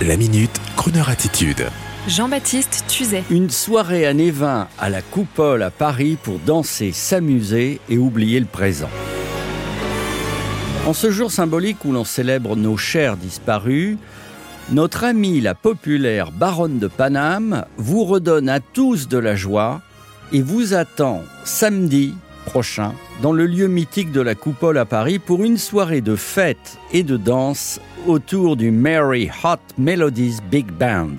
La minute, Kroneur attitude. Jean-Baptiste Tuzet. Une soirée à 20 à la Coupole à Paris pour danser, s'amuser et oublier le présent. En ce jour symbolique où l'on célèbre nos chers disparus, notre amie la populaire baronne de Paname vous redonne à tous de la joie et vous attend samedi prochain dans le lieu mythique de la Coupole à Paris pour une soirée de fête et de danse autour du Mary Hot Melodies Big Band.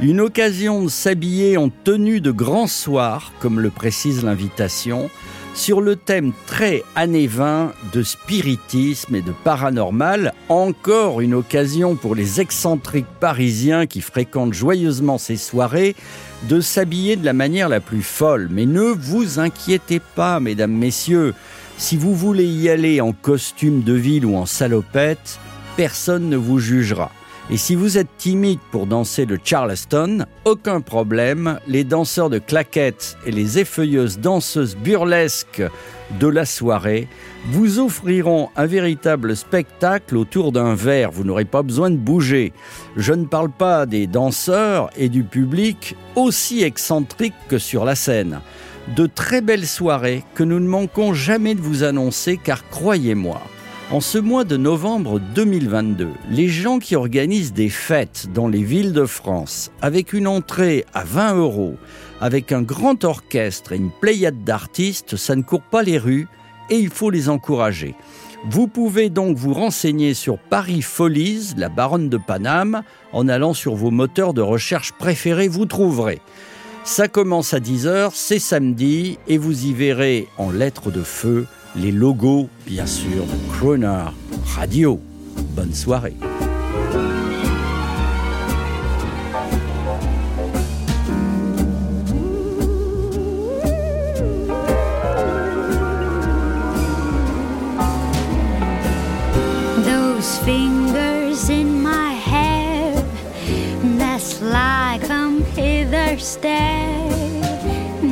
Une occasion de s'habiller en tenue de grand soir, comme le précise l'invitation, sur le thème très années 20 de spiritisme et de paranormal. Encore une occasion pour les excentriques parisiens qui fréquentent joyeusement ces soirées de s'habiller de la manière la plus folle. Mais ne vous inquiétez pas, mesdames, messieurs, si vous voulez y aller en costume de ville ou en salopette, personne ne vous jugera. Et si vous êtes timide pour danser le Charleston, aucun problème, les danseurs de claquettes et les effeuilleuses danseuses burlesques de la soirée vous offriront un véritable spectacle autour d'un verre. Vous n'aurez pas besoin de bouger. Je ne parle pas des danseurs et du public aussi excentriques que sur la scène. De très belles soirées que nous ne manquons jamais de vous annoncer car croyez-moi, en ce mois de novembre 2022, les gens qui organisent des fêtes dans les villes de France avec une entrée à 20 euros, avec un grand orchestre et une pléiade d'artistes, ça ne court pas les rues et il faut les encourager. Vous pouvez donc vous renseigner sur Paris Folies, la baronne de Paname, en allant sur vos moteurs de recherche préférés, vous trouverez. Ça commence à 10h, c'est samedi, et vous y verrez en lettres de feu les logos, bien sûr, de Croner Radio. Bonne soirée.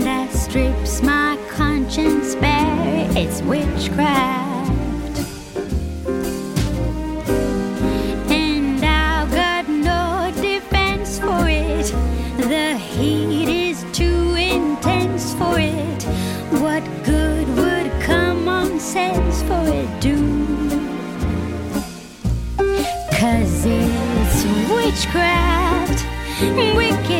That strips my conscience bare. It's witchcraft. And I've got no defense for it. The heat is too intense for it. What good would common sense for it do? Cause it's witchcraft, wicked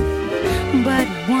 but one